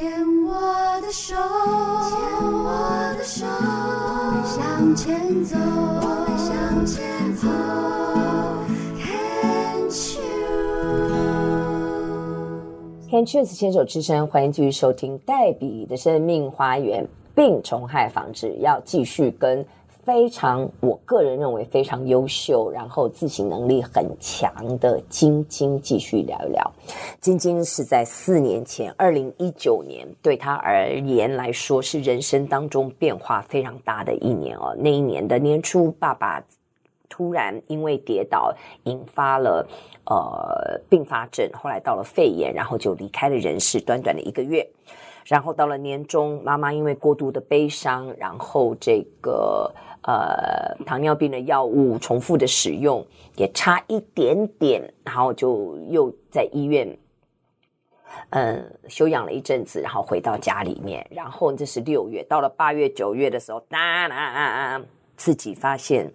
牵我的手，牵我的手，我们向前走，我们向前走。Can Choose 牵手之声，欢迎继续收听黛比的生命花园病虫害防治，要继续跟非常我个人认为非常优秀，然后自省能力很强的晶晶继续聊一聊。晶晶是在四年前，二零一九年，对她而言来说是人生当中变化非常大的一年哦。那一年的年初，爸爸。突然因为跌倒引发了呃并发症，后来到了肺炎，然后就离开了人世，短短的一个月。然后到了年中，妈妈因为过度的悲伤，然后这个呃糖尿病的药物重复的使用，也差一点点，然后就又在医院嗯、休养了一阵子，然后回到家里面。然后这是六月，到了八月九月的时候，哒哒，自己发现。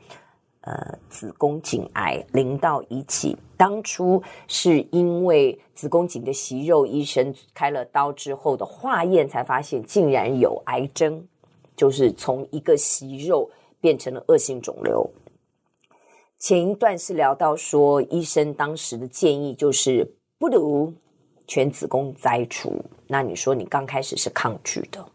呃，子宫颈癌零到一起，当初是因为子宫颈的息肉，医生开了刀之后的化验才发现竟然有癌症，就是从一个息肉变成了恶性肿瘤。前一段是聊到说，医生当时的建议就是不如全子宫摘除，那你说你刚开始是抗拒的？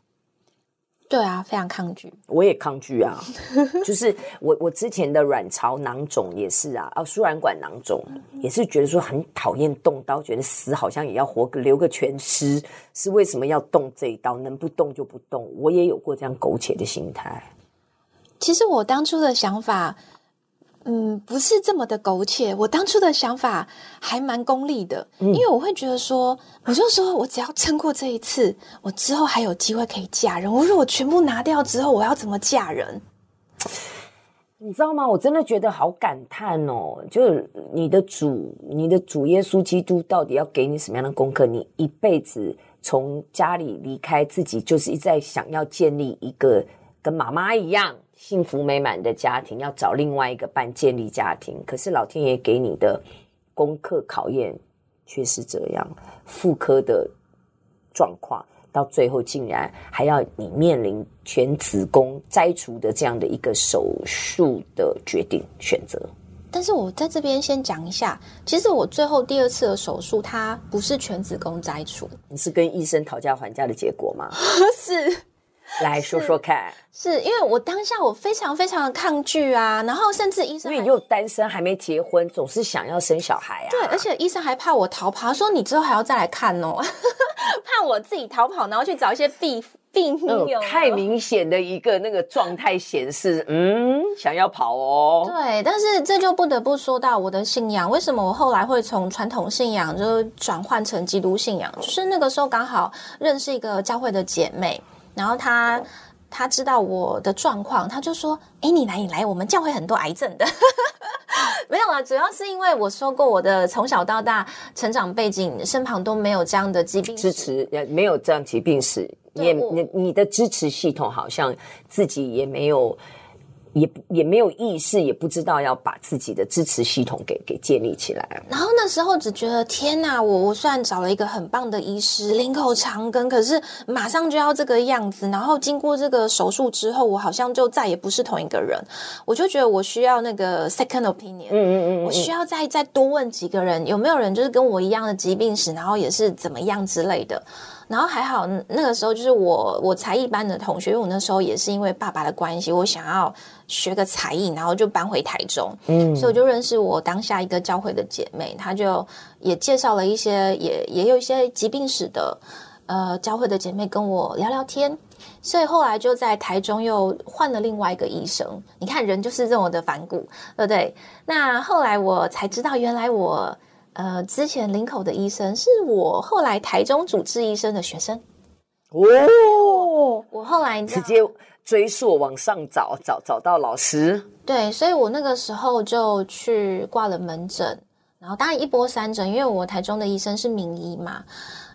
对啊，非常抗拒。我也抗拒啊，就是我我之前的卵巢囊肿也是啊，哦，输卵管囊肿也是觉得说很讨厌动刀，觉得死好像也要活个留个全尸，是为什么要动这一刀？能不动就不动。我也有过这样苟且的心态。其实我当初的想法。嗯，不是这么的苟且。我当初的想法还蛮功利的，嗯，因为我会觉得说，我就说我只要撑过这一次，我之后还有机会可以嫁人。我说我全部拿掉之后，我要怎么嫁人？你知道吗？我真的觉得好感叹哦！就是你的主，你的主耶稣基督到底要给你什么样的功课？你一辈子从家里离开自己，就是一再想要建立一个跟妈妈一样。幸福美满的家庭，要找另外一个伴建立家庭，可是老天爷给你的功课考验却是这样，妇科的状况，到最后竟然还要你面临全子宫摘除的这样的一个手术的决定选择。但是我在这边先讲一下，其实我最后第二次的手术，它不是全子宫摘除，你是跟医生讨价还价的结果吗？是。来说说看，是，是因为我当下我非常非常的抗拒啊，然后甚至医生因为又单身还没结婚，总是想要生小孩啊。对，而且医生还怕我逃跑，他说你之后还要再来看哦，怕我自己逃跑，然后去找一些避避孕用。太明显的一个那个状态显示，嗯，想要跑哦。对，但是这就不得不说到我的信仰，为什么我后来会从传统信仰就转换成基督信仰？就是那个时候刚好认识一个教会的姐妹。然后他他知道我的状况，他就说：“哎，你来，你来，我们教会很多癌症的。”没有啊，主要是因为我说过，我的从小到大成长背景身旁都没有这样的疾病支持，也没有这样疾病史，也你你的支持系统好像自己也没有。也也没有意识，也不知道要把自己的支持系统给给建立起来。然后那时候只觉得天哪，我我虽然找了一个很棒的医师，领口长根，可是马上就要这个样子。然后经过这个手术之后，我好像就再也不是同一个人。我就觉得我需要那个 second opinion，嗯嗯嗯，我需要再再多问几个人，有没有人就是跟我一样的疾病史，然后也是怎么样之类的。然后还好，那个时候就是我我才艺班的同学，因为我那时候也是因为爸爸的关系，我想要学个才艺，然后就搬回台中，嗯，所以我就认识我当下一个教会的姐妹，她就也介绍了一些，也也有一些疾病史的，呃，教会的姐妹跟我聊聊天，所以后来就在台中又换了另外一个医生。你看人就是这么的反骨，对不对？那后来我才知道，原来我。呃，之前林口的医生是我后来台中主治医生的学生哦。我后来直接追溯往上找，找找到老师。对，所以我那个时候就去挂了门诊，然后当然一波三折，因为我台中的医生是名医嘛，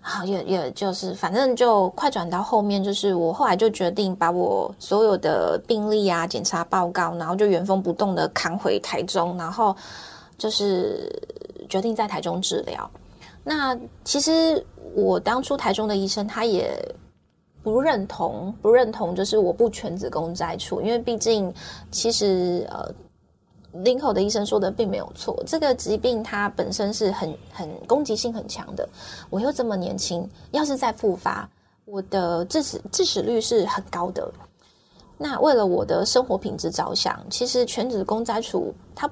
好也也就是反正就快转到后面，就是我后来就决定把我所有的病历啊、检查报告，然后就原封不动的扛回台中，然后就是。决定在台中治疗，那其实我当初台中的医生他也不认同，不认同就是我不全子宫摘除，因为毕竟其实呃。林口的医生说的并没有错，这个疾病它本身是很很攻击性很强的。我又这么年轻，要是再复发，我的致死致死率是很高的。那为了我的生活品质着想，其实全子宫摘除它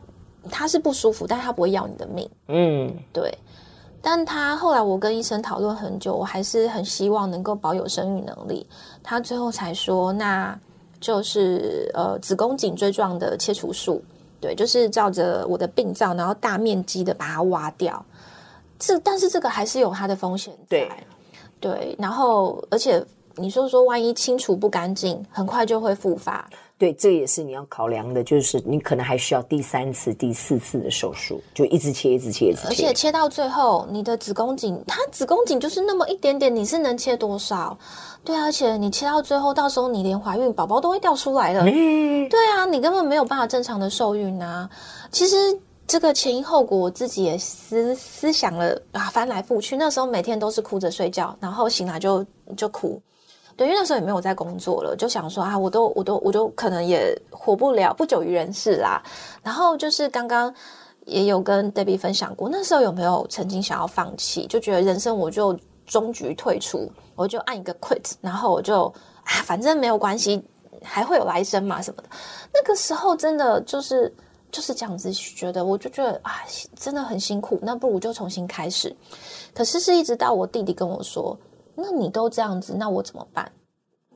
它是不舒服，但他不会要你的命。嗯，对。但他后来我跟医生讨论很久，我还是很希望能够保有生育能力。他最后才说，那就是呃子宫颈椎状的切除术。对，就是照着我的病灶，然后大面积的把它挖掉。这但是这个还是有它的风险在。对，对，然后而且你说说，万一清除不干净，很快就会复发。对，这也是你要考量的，就是你可能还需要第三次、第四次的手术，就一直切、一直切、一直切。而且切到最后，你的子宫颈，它子宫颈就是那么一点点，你是能切多少？对啊，而且你切到最后，到时候你连怀孕宝宝都会掉出来了。嗯，对啊，你根本没有办法正常的受孕啊。其实这个前因后果，我自己也思思想了啊，翻来覆去，那时候每天都是哭着睡觉，然后醒来就就哭。对，因为那时候也没有在工作了，就想说啊，我都我都我都可能也活不了，不久于人世啦。然后就是刚刚也有跟 Debbie 分享过，那时候有没有曾经想要放弃，就觉得人生我就终局退出。我就按一个 quit，然后我就啊，反正没有关系，还会有来生嘛什么的。那个时候真的就是就是这样子觉得，我就觉得啊，真的很辛苦，那不如就重新开始。可是是一直到我弟弟跟我说，那你都这样子，那我怎么办？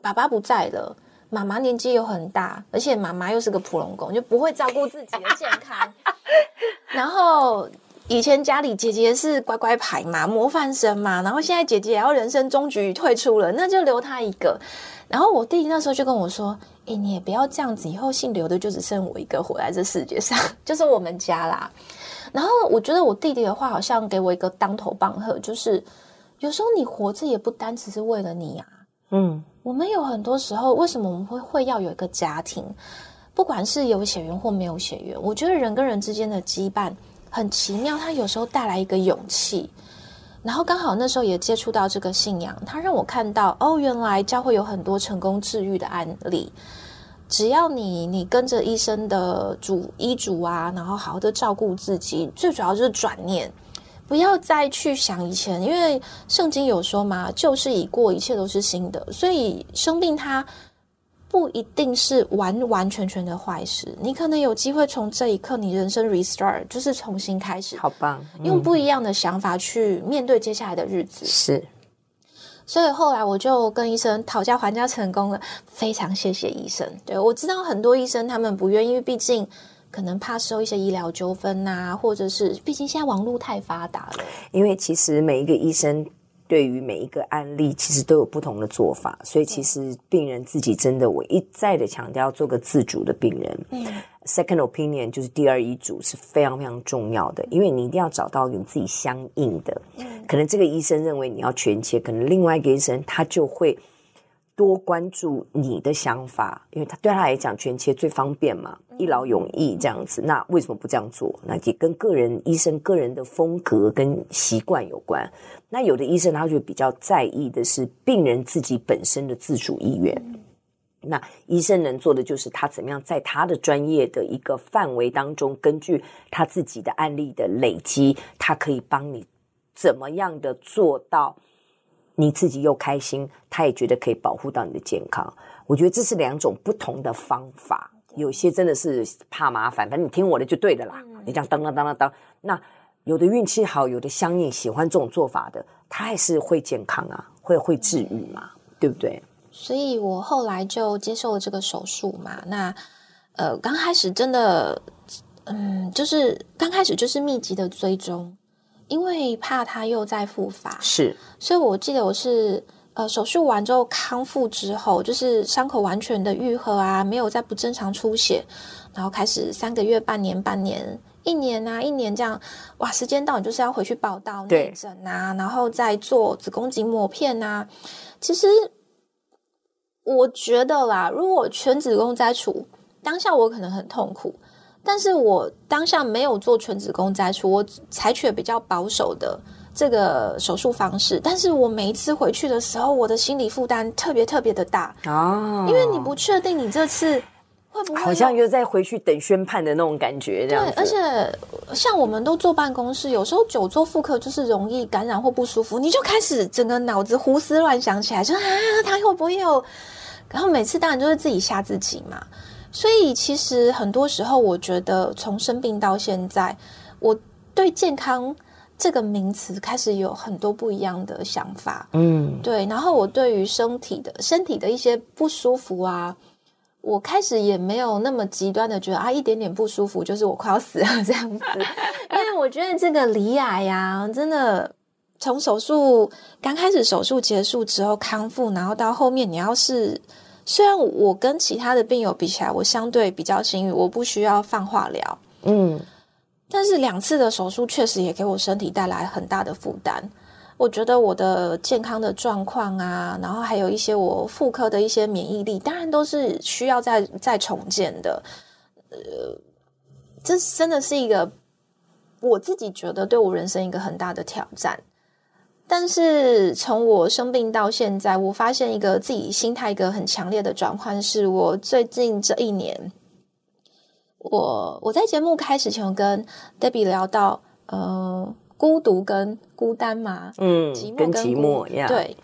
爸爸不在了，妈妈年纪又很大，而且妈妈又是个普龙工，就不会照顾自己的健康，然后。以前家里姐姐是乖乖牌嘛，模范生嘛，然后现在姐姐也要人生终局退出了，那就留她一个。然后我弟弟那时候就跟我说：“哎、你也不要这样子，以后姓刘的就只剩我一个活在这世界上，就是我们家啦。”然后我觉得我弟弟的话好像给我一个当头棒喝，就是有时候你活着也不单只是为了你呀、啊。嗯，我们有很多时候，为什么我们会会要有一个家庭？不管是有血缘或没有血缘，我觉得人跟人之间的羁绊。很奇妙，它有时候带来一个勇气，然后刚好那时候也接触到这个信仰，它让我看到哦，原来教会有很多成功治愈的案例。只要你你跟着医生的主医嘱啊，然后好好的照顾自己，最主要就是转念，不要再去想以前，因为圣经有说嘛，旧事已过，一切都是新的，所以生病它。不一定是完完全全的坏事，你可能有机会从这一刻，你人生 restart，就是重新开始，好棒，嗯、用不一样的想法去面对接下来的日子。是，所以后来我就跟医生讨价还价成功了，非常谢谢医生。对，我知道很多医生他们不愿意，因为毕竟可能怕收一些医疗纠纷啊，或者是毕竟现在网络太发达了。因为其实每一个医生。对于每一个案例，其实都有不同的做法，所以其实病人自己真的，我一再的强调，做个自主的病人。嗯，second opinion 就是第二医嘱是非常非常重要的，因为你一定要找到你自己相应的。嗯，可能这个医生认为你要全切，可能另外一个医生他就会。多关注你的想法，因为他对他来讲全切最方便嘛，一劳永逸这样子。那为什么不这样做？那也跟个人医生个人的风格跟习惯有关。那有的医生他就比较在意的是病人自己本身的自主意愿。那医生能做的就是他怎么样在他的专业的一个范围当中，根据他自己的案例的累积，他可以帮你怎么样的做到。你自己又开心，他也觉得可以保护到你的健康。我觉得这是两种不同的方法。有些真的是怕麻烦，反正你听我的就对的啦。嗯、你这样当当当当当，那有的运气好，有的相应喜欢这种做法的，他还是会健康啊，会会治愈嘛，嗯、对不对？所以我后来就接受了这个手术嘛。那呃，刚开始真的，嗯，就是刚开始就是密集的追踪。因为怕他又再复发，是，所以我记得我是呃手术完之后康复之后，就是伤口完全的愈合啊，没有再不正常出血，然后开始三个月、半年、半年、一年啊，一年这样，哇，时间到你就是要回去报到内诊啊，然后再做子宫颈抹片啊。其实我觉得啦，如果全子宫摘除，当下我可能很痛苦。但是我当下没有做全子宫摘除，我采取了比较保守的这个手术方式，但是我每一次回去的时候，我的心理负担特别特别的大哦，因为你不确定你这次会不会好像又在回去等宣判的那种感觉，这样。对，而且像我们都坐办公室，有时候久坐妇科就是容易感染或不舒服，你就开始整个脑子胡思乱想起来，就啊，他会不会有？然后每次当然就是自己吓自己嘛。所以其实很多时候，我觉得从生病到现在，我对健康。这个名词开始有很多不一样的想法，嗯，对。然后我对于身体的身体的一些不舒服啊，我开始也没有那么极端的觉得啊，一点点不舒服就是我快要死了这样子。因为我觉得这个离癌呀，真的从手术刚开始手术结束之后康复，然后到后面你要是，虽然我跟其他的病友比起来，我相对比较幸运，我不需要放化疗，嗯。但是两次的手术确实也给我身体带来很大的负担。我觉得我的健康的状况啊，然后还有一些我妇科的一些免疫力，当然都是需要再再重建的。呃，这真的是一个我自己觉得对我人生一个很大的挑战。但是从我生病到现在，我发现一个自己心态一个很强烈的转换，是我最近这一年。我我在节目开始前，我跟 Debbie 聊到，呃，孤独跟孤单嘛，嗯，寂寞跟寂寞，yeah. 对，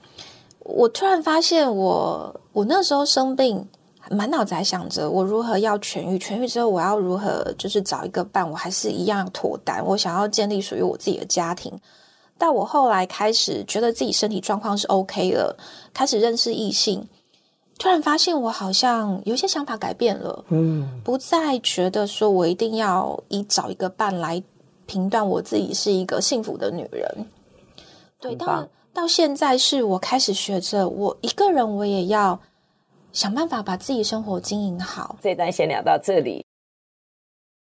我突然发现我，我我那时候生病，满脑子还想着我如何要痊愈，痊愈之后我要如何就是找一个伴，我还是一样脱单，我想要建立属于我自己的家庭。到我后来开始觉得自己身体状况是 OK 了，开始认识异性。突然发现，我好像有些想法改变了，嗯，不再觉得说我一定要以找一个伴来评断我自己是一个幸福的女人。对，到到现在是我开始学着，我一个人我也要想办法把自己生活经营好。这段先聊到这里。